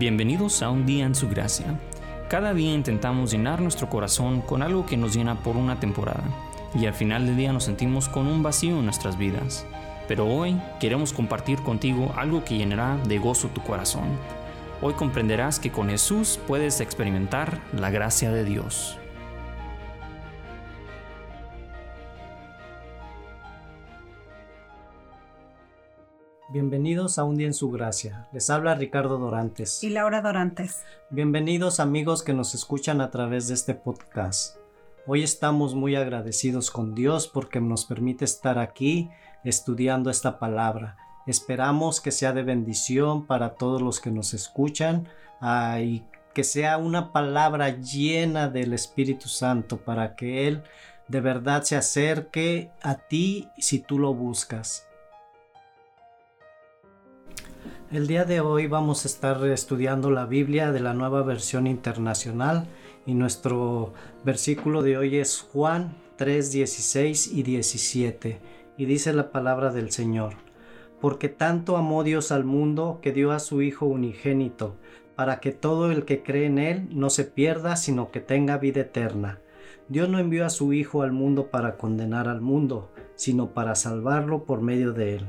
Bienvenidos a un día en su gracia. Cada día intentamos llenar nuestro corazón con algo que nos llena por una temporada y al final del día nos sentimos con un vacío en nuestras vidas. Pero hoy queremos compartir contigo algo que llenará de gozo tu corazón. Hoy comprenderás que con Jesús puedes experimentar la gracia de Dios. Bienvenidos a Un Día en Su Gracia. Les habla Ricardo Dorantes. Y Laura Dorantes. Bienvenidos amigos que nos escuchan a través de este podcast. Hoy estamos muy agradecidos con Dios porque nos permite estar aquí estudiando esta palabra. Esperamos que sea de bendición para todos los que nos escuchan ah, y que sea una palabra llena del Espíritu Santo para que Él de verdad se acerque a ti si tú lo buscas. El día de hoy vamos a estar estudiando la Biblia de la nueva versión internacional y nuestro versículo de hoy es Juan 3, 16 y 17 y dice la palabra del Señor. Porque tanto amó Dios al mundo que dio a su Hijo unigénito, para que todo el que cree en Él no se pierda, sino que tenga vida eterna. Dios no envió a su Hijo al mundo para condenar al mundo, sino para salvarlo por medio de Él.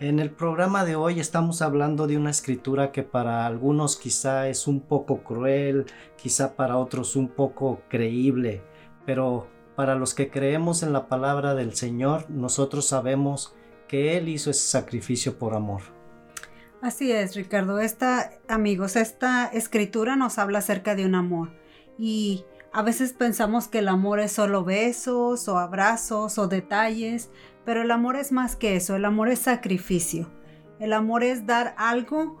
En el programa de hoy estamos hablando de una escritura que para algunos quizá es un poco cruel, quizá para otros un poco creíble, pero para los que creemos en la palabra del Señor, nosotros sabemos que Él hizo ese sacrificio por amor. Así es, Ricardo. Esta, amigos, esta escritura nos habla acerca de un amor y a veces pensamos que el amor es solo besos o abrazos o detalles, pero el amor es más que eso, el amor es sacrificio. El amor es dar algo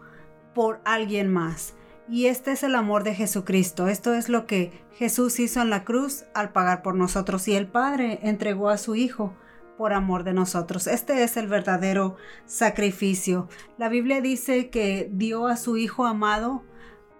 por alguien más. Y este es el amor de Jesucristo. Esto es lo que Jesús hizo en la cruz al pagar por nosotros. Y el Padre entregó a su Hijo por amor de nosotros. Este es el verdadero sacrificio. La Biblia dice que dio a su Hijo amado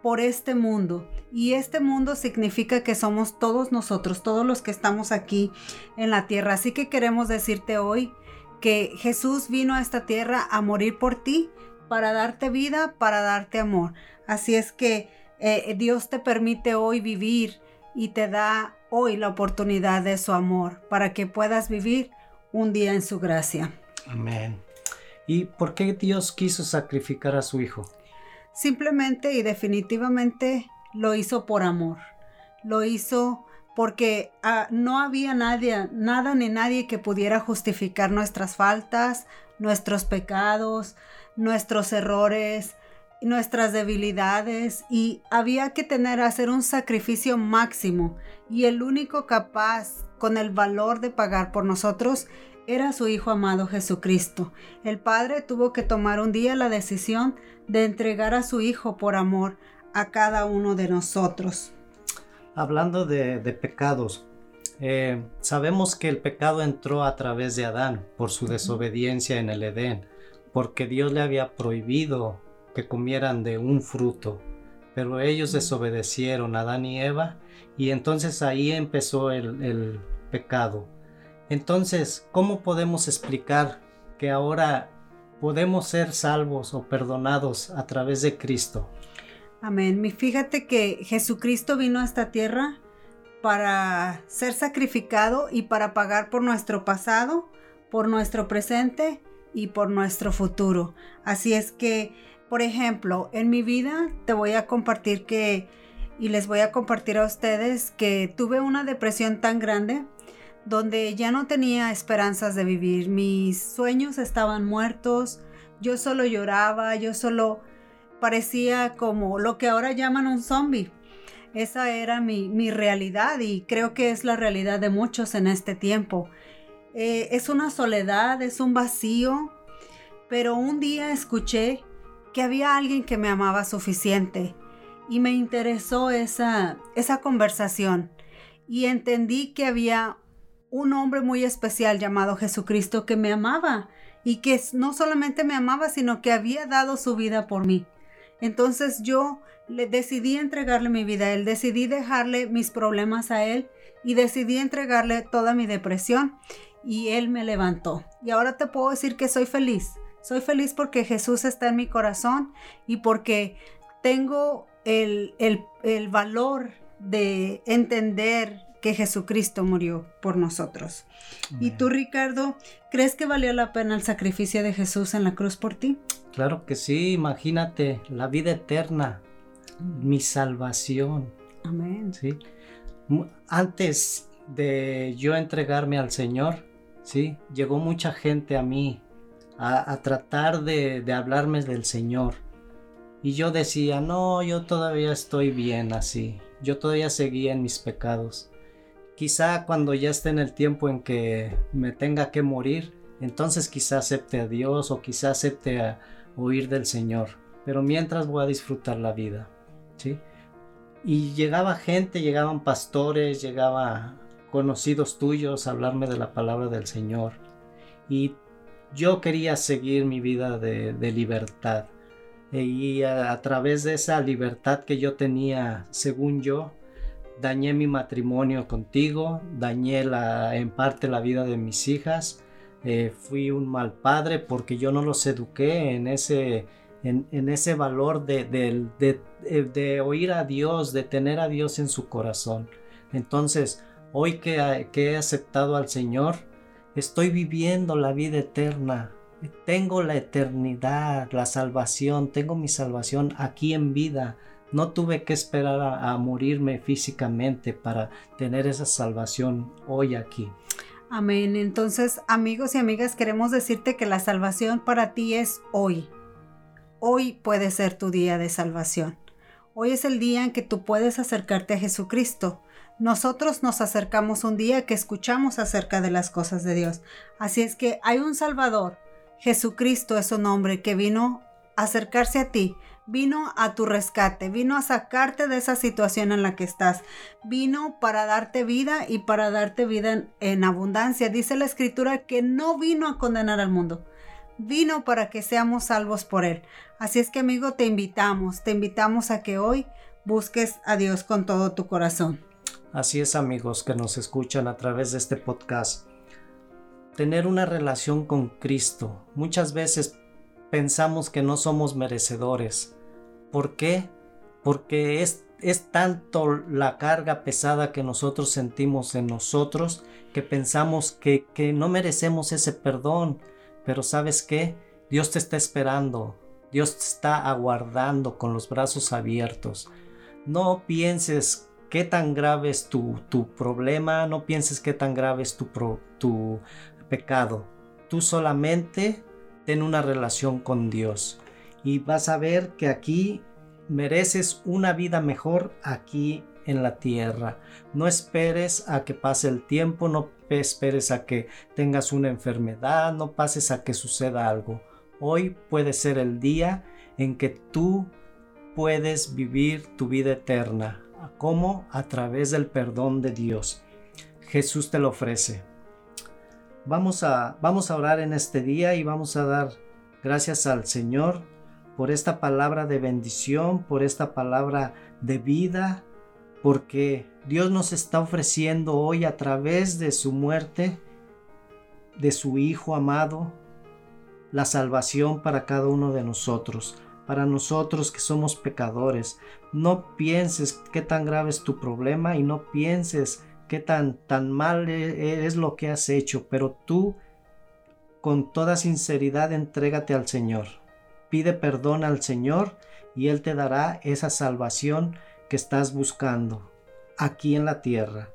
por este mundo. Y este mundo significa que somos todos nosotros, todos los que estamos aquí en la tierra. Así que queremos decirte hoy que Jesús vino a esta tierra a morir por ti, para darte vida, para darte amor. Así es que eh, Dios te permite hoy vivir y te da hoy la oportunidad de su amor para que puedas vivir un día en su gracia. Amén. ¿Y por qué Dios quiso sacrificar a su Hijo? Simplemente y definitivamente lo hizo por amor. Lo hizo porque ah, no había nadie, nada ni nadie que pudiera justificar nuestras faltas, nuestros pecados, nuestros errores, nuestras debilidades y había que tener hacer un sacrificio máximo y el único capaz con el valor de pagar por nosotros era su Hijo amado Jesucristo. El Padre tuvo que tomar un día la decisión de entregar a su Hijo por amor a cada uno de nosotros. Hablando de, pecados, eh, sabemos que el pecado entró a través de Adán por su desobediencia en el Edén, porque Dios le había prohibido que comieran de un fruto, pero ellos desobedecieron, Adán y Eva, y entonces ahí empezó el pecado. Entonces, ¿cómo podemos explicar que ahora podemos ser salvos o perdonados a través de Cristo? Amén. Fíjate que Jesucristo vino a esta tierra para ser sacrificado y para pagar por nuestro pasado, por nuestro presente y por nuestro futuro. Así es que, por ejemplo, en mi vida te voy a compartir que, y les voy a compartir a ustedes que tuve una depresión tan grande donde ya no tenía esperanzas de vivir, mis sueños estaban muertos, yo solo lloraba, yo solo parecía como lo que ahora llaman un zombie. Esa era mi, realidad y creo que es la realidad de muchos en este tiempo. Eh, es una soledad, es un vacío, pero un día escuché que había alguien que me amaba suficiente y me interesó esa, esa conversación y entendí que había un hombre muy especial llamado Jesucristo que me amaba y que no solamente me amaba, sino que había dado su vida por mí. Entonces yo le decidí entregarle mi vida a él, decidí dejarle mis problemas a él y decidí entregarle toda mi depresión y él me levantó. Y ahora te puedo decir que soy feliz. Soy feliz porque Jesús está en mi corazón y porque tengo el, el, el valor de entender que Jesucristo murió por nosotros. ¿Y tú, Ricardo, crees que valió la pena el sacrificio de Jesús en la cruz por ti? Claro que sí, imagínate, la vida eterna, mi salvación. Amén. ¿sí? Antes de yo entregarme al Señor, ¿sí? llegó mucha gente a mí a, tratar de, de hablarme del Señor. Y yo decía, no, yo todavía estoy bien así. Yo todavía seguía en mis pecados. Quizá cuando ya esté en el tiempo en que me tenga que morir, entonces quizá acepte a Dios o quizá acepte a oír del Señor. Pero mientras voy a disfrutar la vida. ¿sí? Y llegaba gente, llegaban pastores, llegaba conocidos tuyos a hablarme de la palabra del Señor. Y yo quería seguir mi vida de, libertad. Y a, a, través de esa libertad que yo tenía, según yo, dañé mi matrimonio contigo, dañé la, en parte la vida de mis hijas, eh, fui un mal padre porque yo no los eduqué en ese, en, ese valor de, de, oír a Dios, de tener a Dios en su corazón. Entonces, hoy que, que he aceptado al Señor, estoy viviendo la vida eterna. Tengo la eternidad, la salvación, tengo mi salvación aquí en vida no tuve que esperar a, morirme físicamente para tener esa salvación hoy aquí. Amén. Entonces, amigos y amigas, queremos decirte que la salvación para ti es hoy. Hoy puede ser tu día de salvación. Hoy es el día en que tú puedes acercarte a Jesucristo. Nosotros nos acercamos un día que escuchamos acerca de las cosas de Dios. Así es que hay un Salvador. Jesucristo es un hombre que vino a acercarse a ti vino a tu rescate, vino a sacarte de esa situación en la que estás, vino para darte vida y para darte vida en, abundancia. Dice la escritura que no vino a condenar al mundo, vino para que seamos salvos por él. Así es que amigo, te invitamos, te invitamos a que hoy busques a Dios con todo tu corazón. Así es amigos que nos escuchan a través de este podcast. Tener una relación con Cristo. Muchas veces pensamos que no somos merecedores, ¿Por qué? Porque es, es tanto la carga pesada que nosotros sentimos en nosotros que pensamos que, que no merecemos ese perdón. Pero sabes qué? Dios te está esperando. Dios te está aguardando con los brazos abiertos. No pienses qué tan grave es tu, tu problema, no pienses qué tan grave es tu, tu pecado. Tú solamente ten una relación con Dios y vas a ver que aquí mereces una vida mejor aquí en la tierra. No esperes a que pase el tiempo, no esperes a que tengas una enfermedad, no pases a que suceda algo. Hoy puede ser el día en que tú puedes vivir tu vida eterna. ¿Cómo? A través del perdón de Dios. Jesús te lo ofrece. Vamos a, vamos a orar en este día y vamos a dar gracias al Señor por esta palabra de bendición, por esta palabra de vida, porque Dios nos está ofreciendo hoy a través de su muerte, de su Hijo amado, la salvación para cada uno de nosotros, para nosotros que somos pecadores. No pienses qué tan grave es tu problema y no pienses qué tan, tan mal e, es lo que has hecho, pero tú con toda sinceridad entrégate al Señor Pide perdón al Señor y Él te dará esa salvación que estás buscando aquí en la tierra.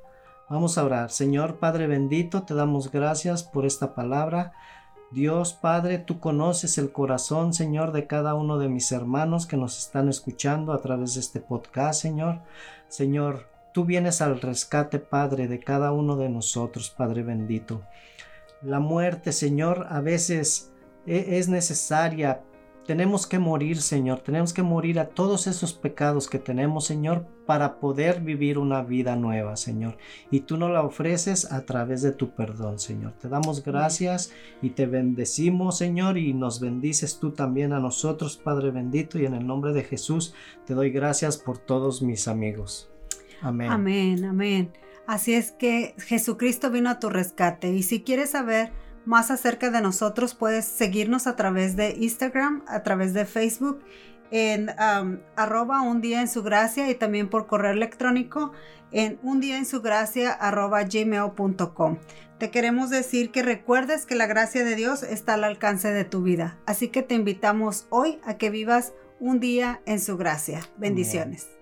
Vamos a orar. Señor Padre bendito, te damos gracias por esta palabra. Dios Padre, tú conoces el corazón, Señor, de cada uno de mis hermanos que nos están escuchando a través de este podcast, Señor. Señor, tú vienes al rescate, Padre, de cada uno de nosotros, Padre bendito. La muerte, Señor, a veces e-, es necesaria tenemos que morir, Señor. Tenemos que morir a todos esos pecados que tenemos, Señor, para poder vivir una vida nueva, Señor. Y tú nos la ofreces a través de tu perdón, Señor. Te damos gracias y te bendecimos, Señor, y nos bendices tú también a nosotros, Padre bendito. Y en el nombre de Jesús te doy gracias por todos mis amigos. Amén. Amén, amén. Así es que Jesucristo vino a tu rescate. Y si quieres saber más acerca de nosotros, puedes seguirnos a través de Instagram, a través de Facebook en arroba un día en su gracia y también por correo electrónico en un día en su gracia arroba gmail.com. Te queremos decir que recuerdes que la gracia de Dios está al alcance de tu vida. Así que te invitamos hoy a que vivas un día en su gracia. Bendiciones.